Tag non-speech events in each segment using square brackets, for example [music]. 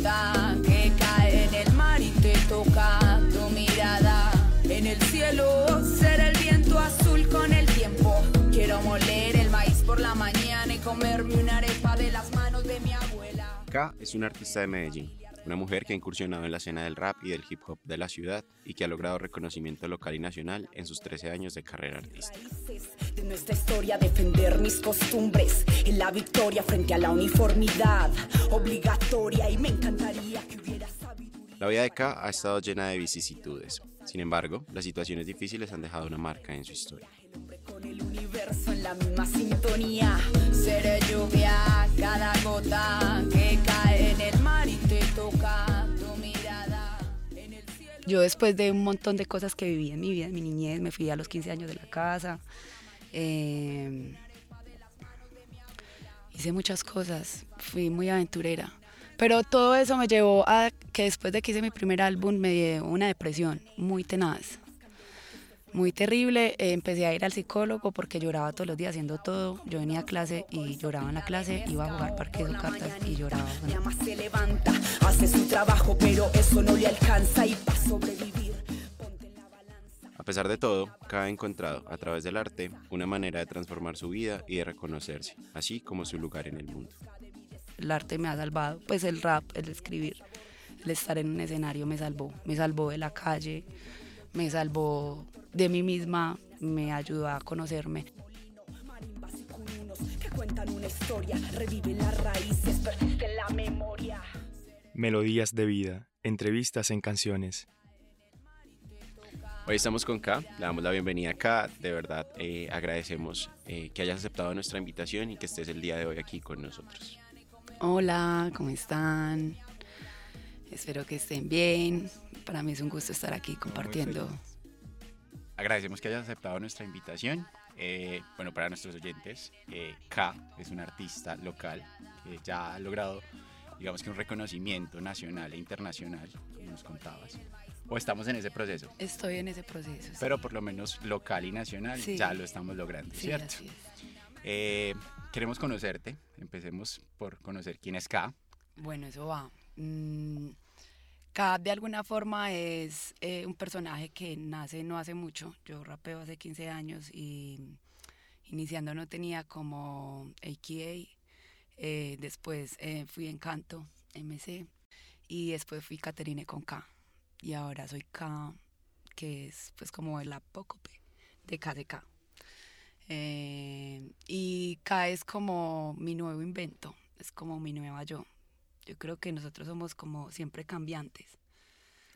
gota que cae en el mar y te toca tu mirada. En el cielo ser el viento azul con el tiempo. Quiero moler el maíz por la mañana y comerme una arepa de las manos de mi abuela. K es una artista de Medellín, una mujer que ha incursionado en la escena del rap y del hip hop de la ciudad y que ha logrado reconocimiento local y nacional en sus 13 años de carrera artística. De nuestra historia defender mis costumbres en la victoria frente a la uniformidad obligatoria y me encantaría que hubiera sabiduría. La vida de K ha estado llena de vicisitudes. Sin embargo, las situaciones difíciles han dejado una marca en su historia. Con el universo en la misma sintonía. Seré lluvia, cada gota que cae Yo después de un montón de cosas que viví en mi vida, en mi niñez, me fui a los 15 años de la casa. eh, hice muchas cosas, fui muy aventurera. Pero todo eso me llevó a que después de que hice mi primer álbum me dio una depresión muy tenaz, muy terrible. Eh, empecé a ir al psicólogo porque lloraba todos los días haciendo todo. Yo venía a clase y lloraba en la clase, iba a jugar parques o cartas y lloraba. Se levanta, hace su trabajo, pero eso no le alcanza y para sobrevivir. A pesar de todo, ha encontrado, a través del arte, una manera de transformar su vida y de reconocerse, así como su lugar en el mundo. el arte me ha salvado, pues el rap, el escribir, el estar en un escenario me salvó, me salvó de la calle, me salvó de mí misma, me ayudó a conocerme. Melodías de vida, entrevistas en canciones. Hoy estamos con K, le damos la bienvenida a K, de verdad eh, agradecemos eh, que hayas aceptado nuestra invitación y que estés el día de hoy aquí con nosotros. Hola, ¿cómo están? Espero que estén bien. Para mí es un gusto estar aquí compartiendo. Agradecemos que hayas aceptado nuestra invitación. Eh, bueno, para nuestros oyentes, eh, K es un artista local que ya ha logrado, digamos que un reconocimiento nacional e internacional, como nos contabas. O estamos en ese proceso, Estoy en ese proceso. sí. pero por lo menos local y nacional Sí. ya lo estamos logrando, Sí, ¿cierto? así es. Eh, queremos conocerte. Empecemos por conocer quién es K. Bueno, eso va. Mm, K de alguna forma es eh, un personaje que nace no hace mucho. Yo rapeo hace 15 años y iniciando no tenía como AKA. Eh, después eh, fui Encanto, MC. Y después fui Caterine con K. Y ahora soy K, que es pues como el apócope de KDK. Eh, y K es como mi nuevo invento, es como mi nueva yo. Yo creo que nosotros somos como siempre cambiantes.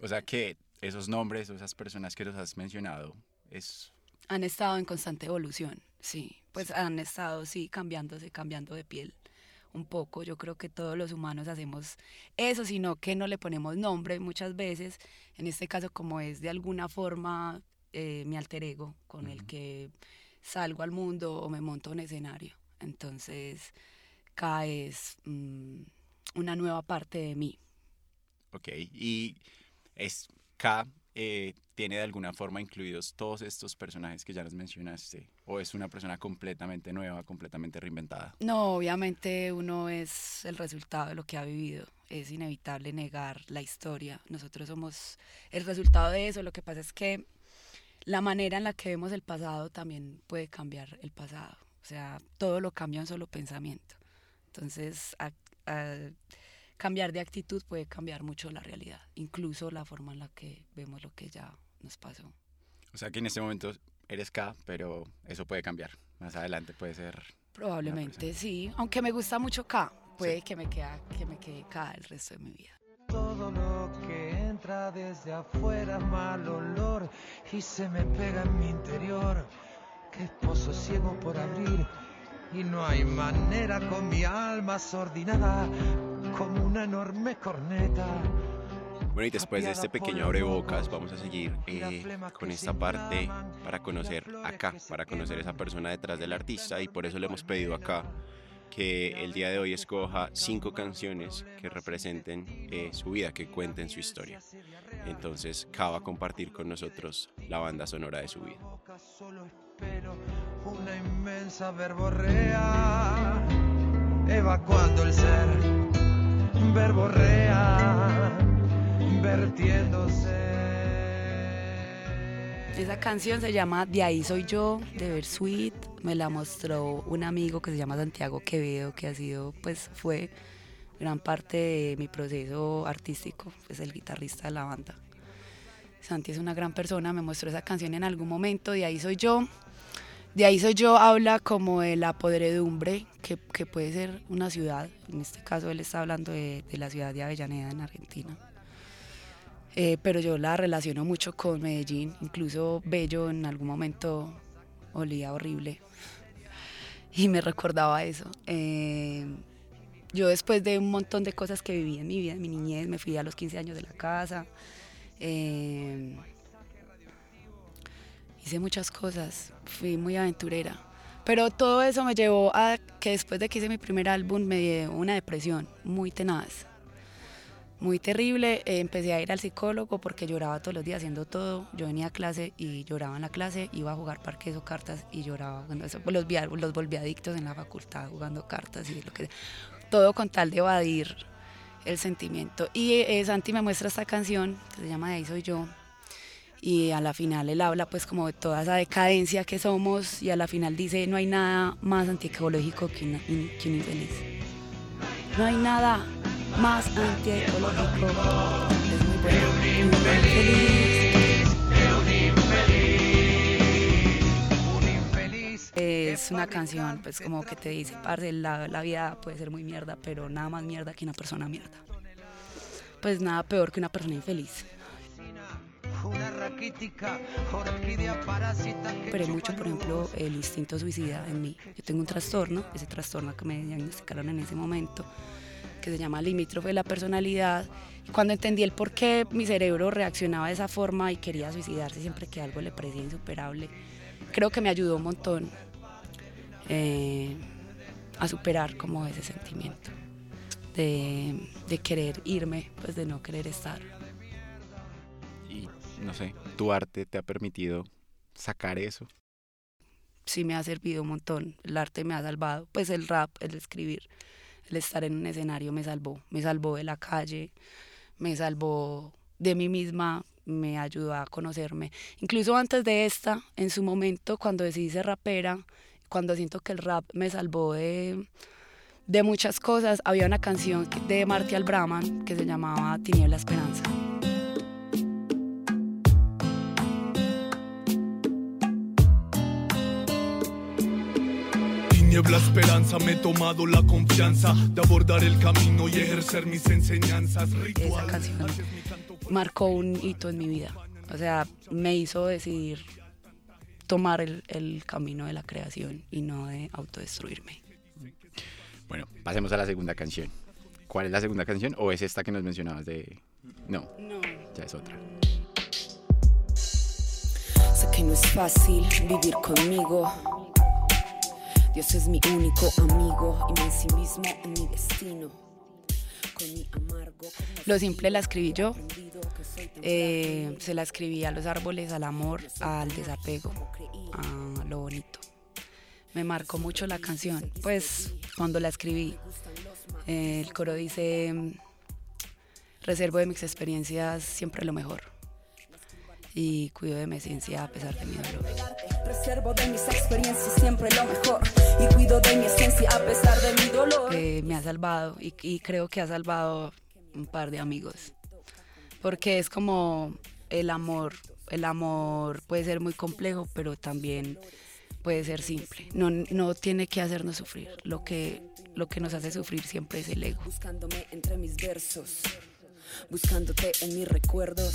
O sea que esos nombres o esas personas que los has mencionado es Han estado en constante evolución, sí. Pues han estado, sí, cambiándose, cambiando de piel un poco. Yo creo que todos los humanos hacemos eso, sino que no le ponemos nombre muchas veces. En este caso, como es de alguna forma eh, mi alter ego con el Ujú. que salgo al mundo o me monto en escenario. Entonces, K es mm, una nueva parte de mí. Ok, y es K eh, tiene de alguna forma incluidos todos estos personajes que ya nos mencionaste, o es una persona completamente nueva, completamente reinventada. No, obviamente uno es el resultado de lo que ha vivido. Es inevitable negar la historia. Nosotros somos el resultado de eso. Lo que pasa es que la manera en la que vemos el pasado también puede cambiar el pasado. O sea, todo lo cambia un solo pensamiento. Entonces, a- cambiar de actitud puede cambiar mucho la realidad, incluso la forma en la que vemos lo que ya nos pasó. O sea que en este momento eres K, pero eso puede cambiar. Más adelante puede ser... Probablemente sí, aunque me gusta mucho K, puede que me quede que me quede K el resto de mi vida. Todo lo que entra desde afuera mal olor y se me pega en mi interior. Que pozo ciego por abrir y no hay manera con mi alma sordinada como una enorme corneta. Bueno, y después de este pequeño abrebocas, vamos a seguir eh, con esta parte para conocer acá, para conocer esa persona detrás del artista, y por eso le hemos pedido acá que el día de hoy escoja cinco canciones que representen eh, su vida, que cuenten su historia. Entonces, K va a compartir con nosotros la banda sonora de su vida. Espero una inmensa verborrea evacuando el ser verborrea, vertiéndose. Esa canción se llama De ahí soy yo, de Versuit. Me la mostró un amigo que se llama Santiago Quevedo, que ha sido, pues fue gran parte de mi proceso artístico, es el guitarrista de la banda. Santi es una gran persona, me mostró esa canción en algún momento, de ahí soy yo. De ahí soy yo habla como de la podredumbre que, que puede ser una ciudad. En este caso él está hablando de, la ciudad de Avellaneda en Argentina. Eh, pero yo la relaciono mucho con Medellín, incluso Bello en algún momento olía horrible y me recordaba eso. Eh, yo después de un montón de cosas que viví en mi vida, en mi niñez, me fui a los 15 años de la casa, eh, hice muchas cosas, fui muy aventurera. Pero todo eso me llevó a que después de que hice mi primer álbum me dio una depresión muy tenaz, muy terrible. Eh, empecé a ir al psicólogo porque lloraba todos los días haciendo todo. Yo venía a clase y lloraba en la clase, iba a jugar parques o cartas y lloraba. Los, los volví adictos en la facultad jugando cartas y lo que Todo con tal de evadir el sentimiento. Y eh, Santi me muestra esta canción que se llama De ahí soy yo. Y a la final él habla pues como de toda esa decadencia que somos y a la final dice no hay nada más antiecológico que, un infeliz. No hay nada más antiecológico. Es. Es una canción pues como que te dice, parce, la, la vida puede ser muy mierda, pero nada más mierda que una persona mierda. Pues nada peor que una persona infeliz. Pero mucho, por ejemplo, el instinto suicida en mí. Yo tengo un trastorno, ese trastorno que me diagnosticaron en ese momento, que se llama limítrofe de la personalidad. Y Cuando entendí el por qué mi cerebro reaccionaba de esa forma y quería suicidarse siempre que algo le parecía insuperable, creo que me ayudó un montón eh, a superar como ese sentimiento de, de querer irme, pues de no querer estar. Y no sé, tu arte te ha permitido sacar eso. sí me ha servido un montón. El arte me ha salvado. Pues el rap, el escribir, el estar en un escenario me salvó. Me salvó de la calle, me salvó de mí misma, me ayudó a conocerme. Incluso antes de esta, en su momento, cuando decidí ser rapera, cuando siento que el rap me salvó de, de muchas cosas, había una canción de Martial Brahman que se llamaba Tiniebla Esperanza. Tiniebla esperanza, me he tomado la confianza de abordar el camino y ejercer mis enseñanzas. esa Ritual. canción marcó un hito en mi vida. O sea, me hizo decidir tomar el, el camino de la creación y no de autodestruirme. Bueno, pasemos a la segunda canción. ¿Cuál es la segunda canción? ¿O es esta que nos mencionabas de.? No, No. ya es otra. Sé que no es fácil vivir conmigo. Dios es mi único amigo y me ensimismo en mi destino. Lo simple la escribí yo. Eh, se la escribí a los árboles, al amor, al desapego, a lo bonito. Me marcó mucho la canción, pues cuando la escribí. eh, el coro dice, reservo de mis experiencias siempre lo mejor y cuido de mi esencia a pesar de mi dolor. Reservo de mis experiencias siempre lo mejor y cuido de mi esencia a pesar de mi dolor. que me ha salvado y, y creo que ha salvado un par de amigos. Porque es como el amor, el amor puede ser muy complejo, pero también puede ser simple. No, no tiene que hacernos sufrir. Lo que, lo que nos hace sufrir siempre es el ego. Buscándome entre mis versos, buscándote en mis recuerdos.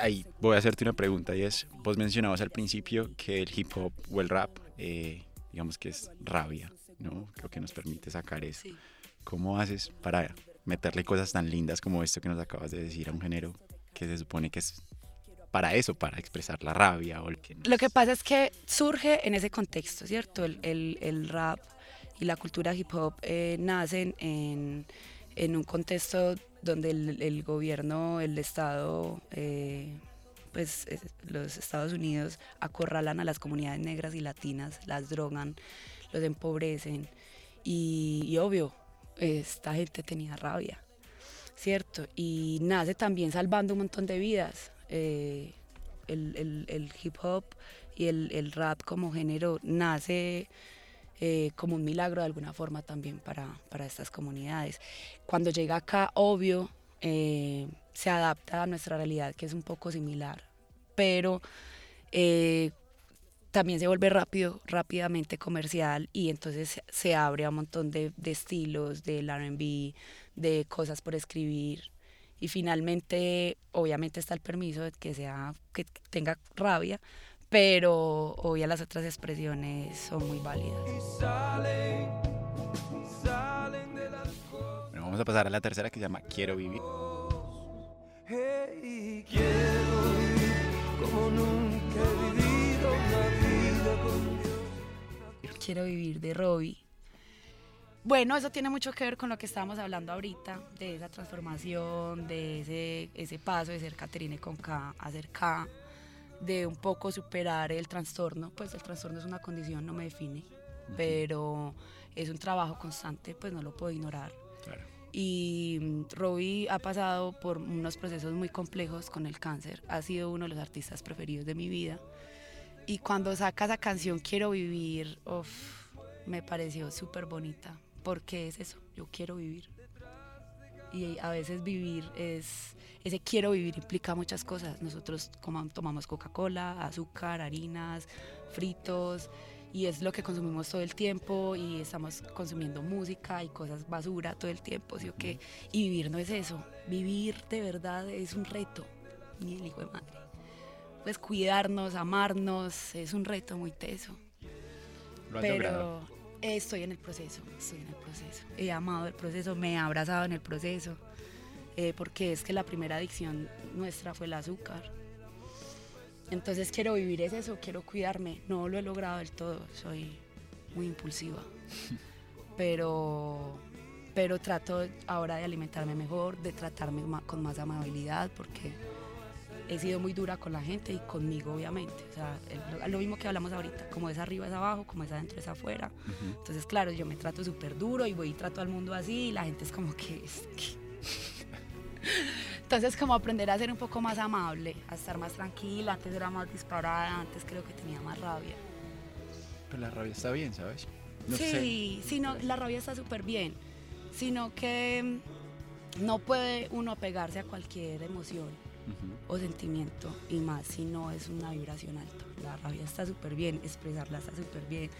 Ahí voy a hacerte una pregunta y es, vos mencionabas al principio que el hip hop o el rap, eh, digamos que es rabia, ¿no? Lo que nos permite sacar es, Sí. ¿cómo haces para meterle cosas tan lindas como esto que nos acabas de decir a un género que se supone que es para eso, para expresar la rabia o el que... Lo que pasa es que surge en ese contexto, ¿cierto? El, el- el rap y la cultura hip hop eh, nacen en, en un contexto donde el, el gobierno, el Estado, eh, pues los Estados Unidos acorralan a las comunidades negras y latinas, las drogan, los empobrecen y, obvio, esta gente tenía rabia, ¿cierto? Y nace también salvando un montón de vidas. Eh, el, hip hop y el, rap como género nace eh, como un milagro de alguna forma también para, estas comunidades. Cuando llega acá, obvio, eh, se adapta a nuestra realidad, que es un poco similar, pero eh, también se vuelve rápido, rápidamente comercial y entonces se abre a un montón de, de estilos, del RB, de cosas por escribir, y finalmente obviamente está el permiso de que sea que tenga rabia pero obviamente las otras expresiones son muy válidas. Bueno, vamos a pasar a la tercera que se llama quiero vivir. quiero vivir como nunca he vivido una vida con quiero vivir de Robbie. Bueno, eso tiene mucho que ver con lo que estábamos hablando ahorita, de esa transformación, de ese, ese paso de ser Caterine con K a ser K, de un poco superar el trastorno, pues el trastorno es una condición, no me define, pero es un trabajo constante, pues no lo puedo ignorar. Y mm, Robbie ha pasado por unos procesos muy complejos con el cáncer, ha sido uno de los artistas preferidos de mi vida. Y cuando saca esa canción Quiero Vivir, me pareció súper bonita, porque es eso, yo quiero vivir. Y a veces vivir es, ese quiero vivir implica muchas cosas. Nosotros tomamos Coca-Cola, azúcar, harinas, fritos, y es lo que consumimos todo el tiempo y estamos consumiendo música y cosas basura todo el tiempo, ¿sí o qué? Y vivir no es eso, vivir de verdad es un reto, ni el hijo de madre. Pues cuidarnos, amarnos, es un reto muy teso. Pero estoy en el proceso, estoy en el proceso. He amado el proceso, me he abrazado en el proceso, eh, porque es que la primera adicción nuestra fue el azúcar. Entonces quiero vivir es eso, quiero cuidarme. No lo he logrado del todo, soy muy impulsiva. [laughs] Pero, pero trato ahora de alimentarme mejor, de tratarme con más amabilidad, porque he sido muy dura con la gente y conmigo, obviamente. O sea, lo mismo que hablamos ahorita, como es arriba es abajo, como es adentro es afuera. Entonces, claro, yo me trato súper duro y voy y trato al mundo así y la gente es como que... Entonces, como aprender a ser un poco más amable, a estar más tranquila. Antes era más disparada, antes creo que tenía más rabia. Pero la rabia está bien, ¿sabes? sí, sí, no, la rabia está súper bien. Sino que no puede uno apegarse a cualquier emoción o sentimiento y más si no es una vibración alta. La rabia está súper bien, expresarla está súper bien.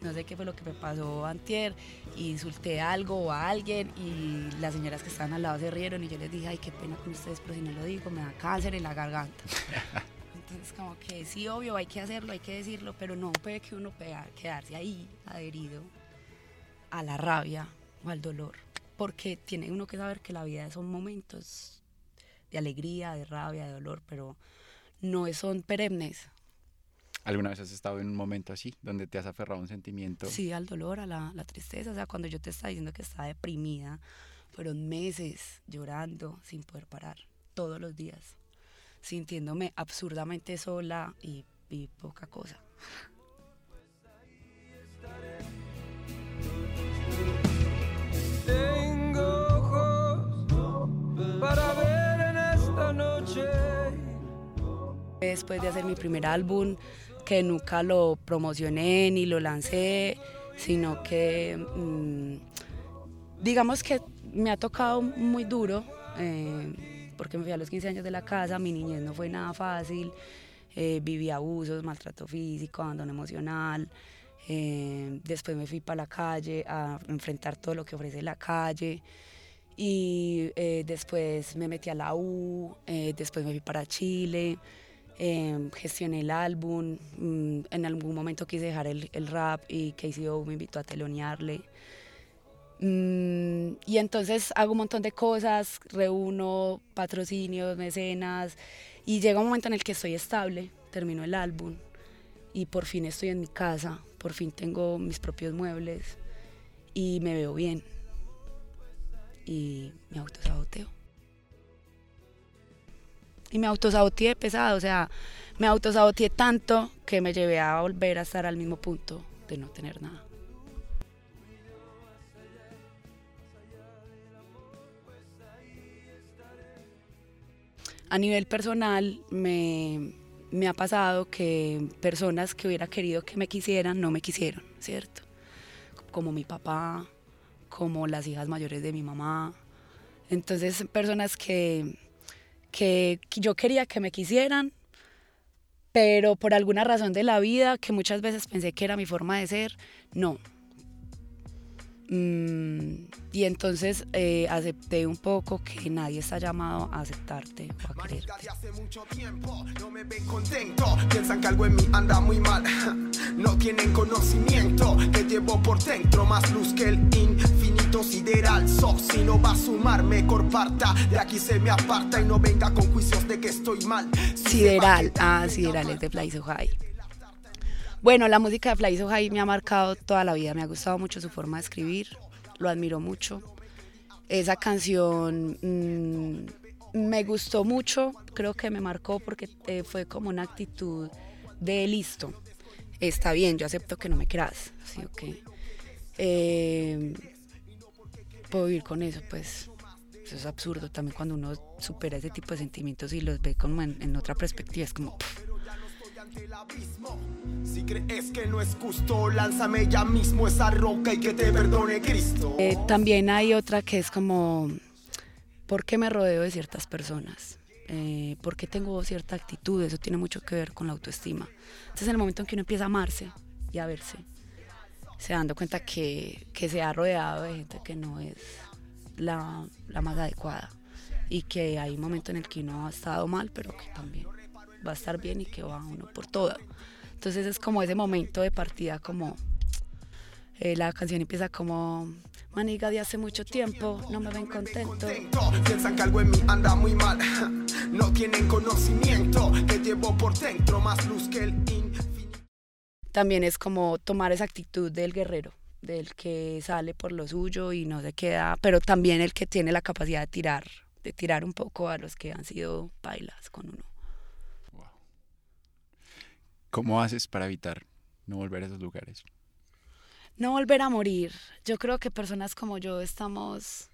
No sé qué fue lo que me pasó antier, insulté algo o a alguien y las señoras que estaban al lado se rieron y yo les dije, ay, qué pena con ustedes, pero si no lo digo, me da cáncer en la garganta. [laughs] Entonces, como que sí, obvio, hay que hacerlo, hay que decirlo, pero no puede que uno quedarse ahí adherido a la rabia o al dolor, porque tiene uno que saber que la vida son momentos de alegría, de rabia, de dolor, pero no son perennes. ¿Alguna vez has estado en un momento así, donde te has aferrado a un sentimiento? Sí, al dolor, a la, la tristeza. O sea, cuando yo te estaba diciendo que estaba deprimida, fueron meses llorando sin poder parar, todos los días, sintiéndome absurdamente sola y, y poca cosa. Después de hacer mi primer álbum, que nunca lo promocioné ni lo lancé, sino que mm, digamos que me ha tocado muy duro, eh, porque me fui a los 15 años de la casa, mi niñez no fue nada fácil, eh, viví abusos, maltrato físico, abandono emocional. Eh, después me fui para la calle a enfrentar todo lo que ofrece la calle y después me metí a la U, después me fui para Chile, Em, gestioné el álbum, mm, en algún momento quise dejar el, el rap y KCO me invitó a telonearle. Mm, y entonces hago un montón de cosas, reúno patrocinios, mecenas y llega un momento en el que estoy estable, termino el álbum y por fin estoy en mi casa, por fin tengo mis propios muebles y me veo bien y me autosaboteo y me autosaboteé pesado, o sea, me autosaboteé tanto que me llevé a volver a estar al mismo punto de no tener nada. A nivel personal me, me, ha pasado que personas que hubiera querido que me quisieran no me quisieron, ¿cierto? Como mi papá, como las hijas mayores de mi mamá. Entonces personas que que yo quería que me quisieran, pero por alguna razón de la vida, que muchas veces pensé que era mi forma de ser, no, y entonces eh, acepté un poco que nadie está llamado a aceptarte o a quererte. hace mucho tiempo no me ven contento, piensan que algo en mí anda muy mal. [laughs] No tienen conocimiento que llevo por dentro más luz que el infinito sideral. So, si no va a sumar, mejor parta. De aquí se me aparta y no venga con juicios de que estoy mal. sideral, ah, sideral es de So High. Bueno, la música de Fly So High me ha marcado toda la vida, me ha gustado mucho su forma de escribir, lo admiro mucho. Esa canción mm, me gustó mucho, creo que me marcó porque eh, fue como una actitud de listo, está bien, yo acepto que no me creas, ¿sí? Okay. Eh, puedo vivir con eso, pues eso es absurdo también cuando uno supera ese tipo de sentimientos y los ve como en, otra perspectiva, es como... Si crees que no es justo, lánzame ya mismo esa roca y que te perdone Cristo. Eh, también hay otra que es como, ¿por qué me rodeo de ciertas personas? Eh, ¿Por qué tengo cierta actitud? Eso tiene mucho que ver con la autoestima. Entonces en el momento en que uno empieza a amarse y a verse, se dando cuenta que, que se ha rodeado de gente que no es la, la más adecuada y que hay un momento en el que uno ha estado mal, pero que también va a estar bien y que va uno por todo. Entonces es como ese momento de partida, como eh, la canción empieza como maniga de hace mucho tiempo, no me ven contento. Piensan que algo en mí anda muy mal, [laughs] no tienen conocimiento que llevo por dentro más luz que el También es como tomar esa actitud del guerrero, del que sale por lo suyo y no se queda, pero también el que tiene la capacidad de tirar, de tirar un poco a los que han sido bailas con uno. ¿Cómo haces para evitar no volver a esos lugares? No volver a morir. Yo creo que personas como yo estamos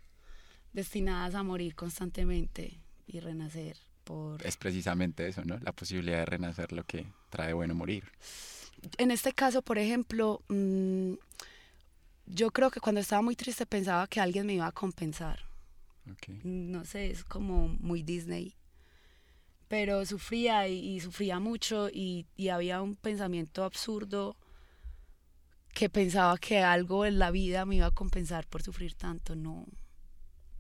destinadas a morir constantemente y renacer por... Es precisamente eso, ¿no? La posibilidad de renacer lo que trae bueno morir. En este caso, por ejemplo, mm, yo creo que cuando estaba muy triste pensaba que alguien me iba a compensar. No sé, es como muy Disney pero sufría y, sufría mucho y, había un pensamiento absurdo que pensaba que algo en la vida me iba a compensar por sufrir tanto. No,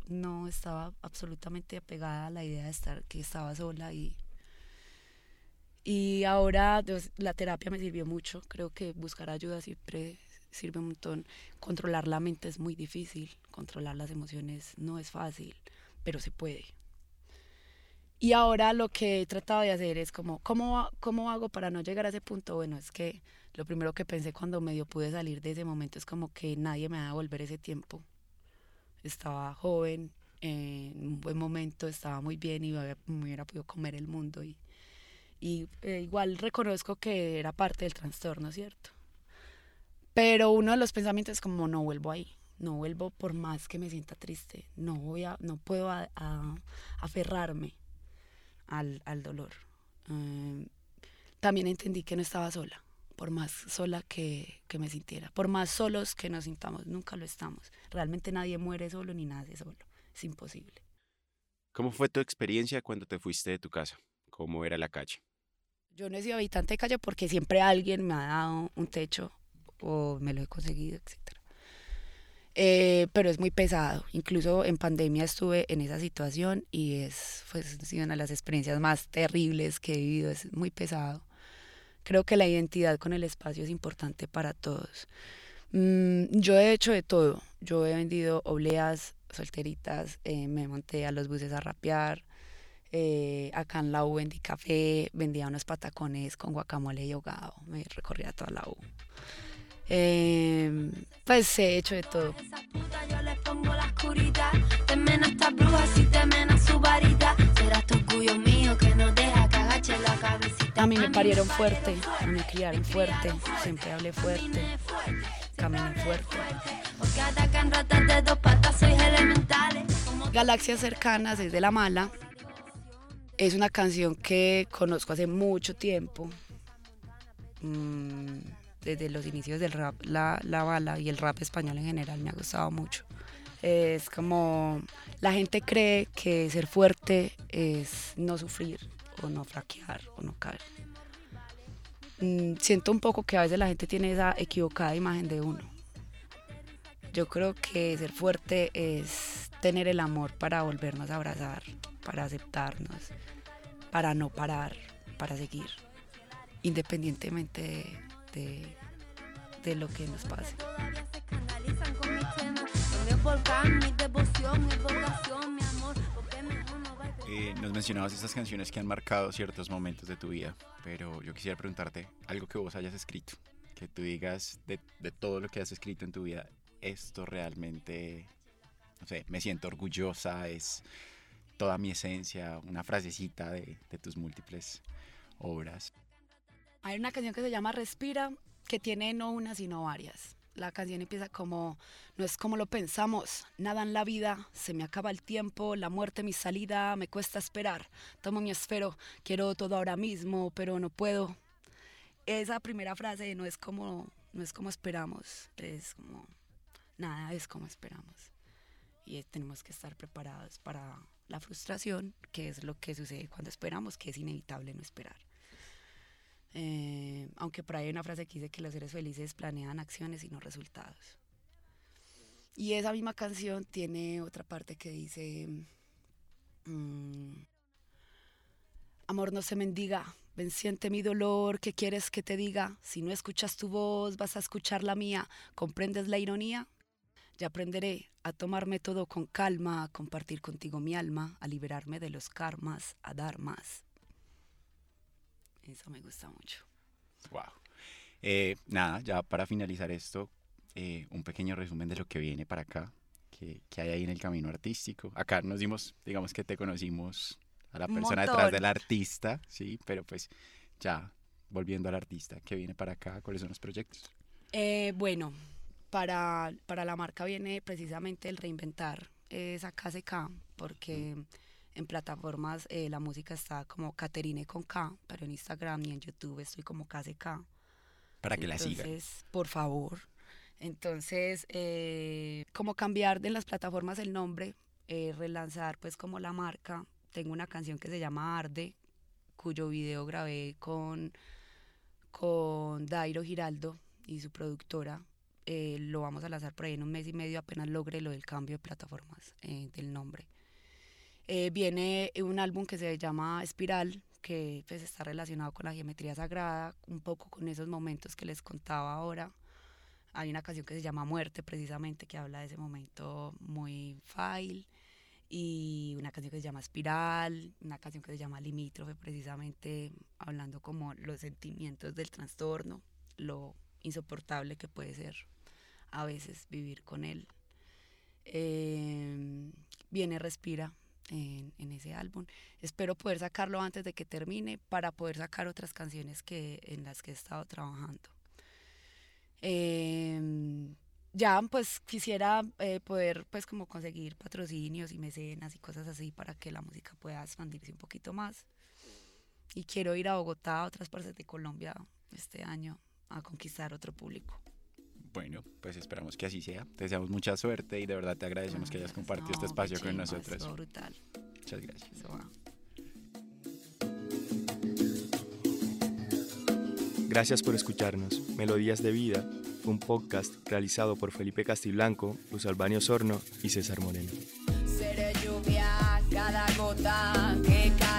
no estaba absolutamente apegada a la idea de estar, que estaba sola y, y ahora la terapia me sirvió mucho. Creo que buscar ayuda siempre sirve un montón. Controlar la mente es muy difícil, controlar las emociones no es fácil, pero se puede. Y ahora lo que he tratado de hacer es como, ¿cómo, ¿cómo hago para no llegar a ese punto? Bueno, es que lo primero que pensé cuando medio pude salir de ese momento es como que nadie me va a devolver ese tiempo. Estaba joven, en un buen momento, estaba muy bien y me hubiera podido comer el mundo. Y, eh, igual reconozco que era parte del trastorno, ¿cierto? Pero uno de los pensamientos es como, no vuelvo ahí, no vuelvo por más que me sienta triste, no, voy a, no puedo aferrarme al, al dolor. Em, también entendí que no estaba sola, por más sola que, que, me sintiera, por más solos que nos sintamos, nunca lo estamos. Realmente nadie muere solo ni nace solo, es imposible. ¿Cómo fue tu experiencia cuando te fuiste de tu casa? ¿Cómo era la calle? Yo no he sido habitante de calle porque siempre alguien me ha dado un techo o me lo he conseguido, etc. Eh, pero es muy pesado. Incluso en pandemia estuve en esa situación y es pues, una de las experiencias más terribles que he vivido. Es muy pesado. Creo que la identidad con el espacio es importante para todos. Mm, yo he hecho de todo. Yo he vendido obleas solteritas, eh, me monté a los buses a rapear. Eh, acá en la U vendí café, vendía unos patacones con guacamole y ahogado. Me recorría toda la U. Eh, pues he hecho de todo. A mí me parieron fuerte, me criaron fuerte, siempre hablé fuerte, caminé fuerte. Galaxias cercanas desde la mala. Es una canción que conozco hace mucho tiempo, mm, desde los inicios del rap, la, la bala y el rap español en general me ha gustado mucho. Es como la gente cree que ser fuerte es no sufrir o no fraquear o no caer. Mm, siento un poco que a veces la gente tiene esa equivocada imagen de uno. Yo creo que ser fuerte es tener el amor para volvernos a abrazar, para aceptarnos, para no parar, para seguir, independientemente de, de lo que nos pase. Eh, nos mencionabas estas canciones que han marcado ciertos momentos de tu vida, pero yo quisiera preguntarte algo que vos hayas escrito, que tú digas de, de todo lo que has escrito en tu vida, esto realmente, no sé, me siento orgullosa, es toda mi esencia, una frasecita de, de tus múltiples obras. Hay una canción que se llama Respira, que tiene no una sino varias. La canción empieza como, no es como lo pensamos, nada en la vida, se me acaba el tiempo, la muerte mi salida, me cuesta esperar, tomo mi esfero, quiero todo ahora mismo, pero no puedo. Esa primera frase no es como, no es como esperamos, es como, nada es como esperamos. Y tenemos que estar preparados para la frustración, que es lo que sucede cuando esperamos, que es inevitable no esperar. Eh, aunque por ahí hay una frase que dice que los seres felices planean acciones y no resultados. Y esa misma canción tiene otra parte que dice, mm, amor no se mendiga, ven siente mi dolor, ¿qué quieres que te diga? Si no escuchas tu voz, vas a escuchar la mía, ¿comprendes la ironía? Ya aprenderé a tomarme todo con calma, a compartir contigo mi alma, a liberarme de los karmas, a dar más. Eso me gusta mucho. Wow. Eh, nada, ya para finalizar esto, eh, un pequeño resumen de lo que viene para acá, que, que, hay ahí en el camino artístico. Acá nos dimos, digamos que te conocimos a la persona detrás del artista, sí, pero pues ya volviendo al artista, ¿qué viene para acá? ¿Cuáles son los proyectos? Eh, bueno, para, para la marca viene precisamente el reinventar esa KCK, porque... Mm en plataformas eh, la música está como Caterine con K, pero en Instagram y en YouTube estoy como KCK. Para que la sigan. Por favor. Entonces, eh, como cambiar de las plataformas el nombre, eh, relanzar pues como la marca. Tengo una canción que se llama Arde, cuyo video grabé con, con Dairo Giraldo y su productora. lo vamos a lanzar por ahí en un mes y medio apenas logre lo del cambio de plataformas del nombre. Eh, viene un álbum que se llama Espiral, que pues, está relacionado con la geometría sagrada, un poco con esos momentos que les contaba ahora. Hay una canción que se llama Muerte, precisamente, que habla de ese momento muy file. Y una canción que se llama Espiral, una canción que se llama Limítrofe, precisamente hablando como los sentimientos del trastorno, lo insoportable que puede ser a veces vivir con él. Eh, viene Respira, en, en, ese álbum. Espero poder sacarlo antes de que termine para poder sacar otras canciones que, en las que he estado trabajando. Eh, ya pues quisiera eh, poder pues como conseguir patrocinios y mecenas y cosas así para que la música pueda expandirse un poquito más. Y quiero ir a Bogotá, a otras partes de Colombia este año a conquistar otro público. Bueno, pues esperamos que así sea. Te deseamos mucha suerte y de verdad te agradecemos que hayas compartido este espacio con nosotros. brutal. Muchas gracias. Gracias por escucharnos. Melodías de Vida, un podcast realizado por Felipe Castiblanco, Luz Albanio Sorno y César Moreno. Seré lluvia, cada gota que cae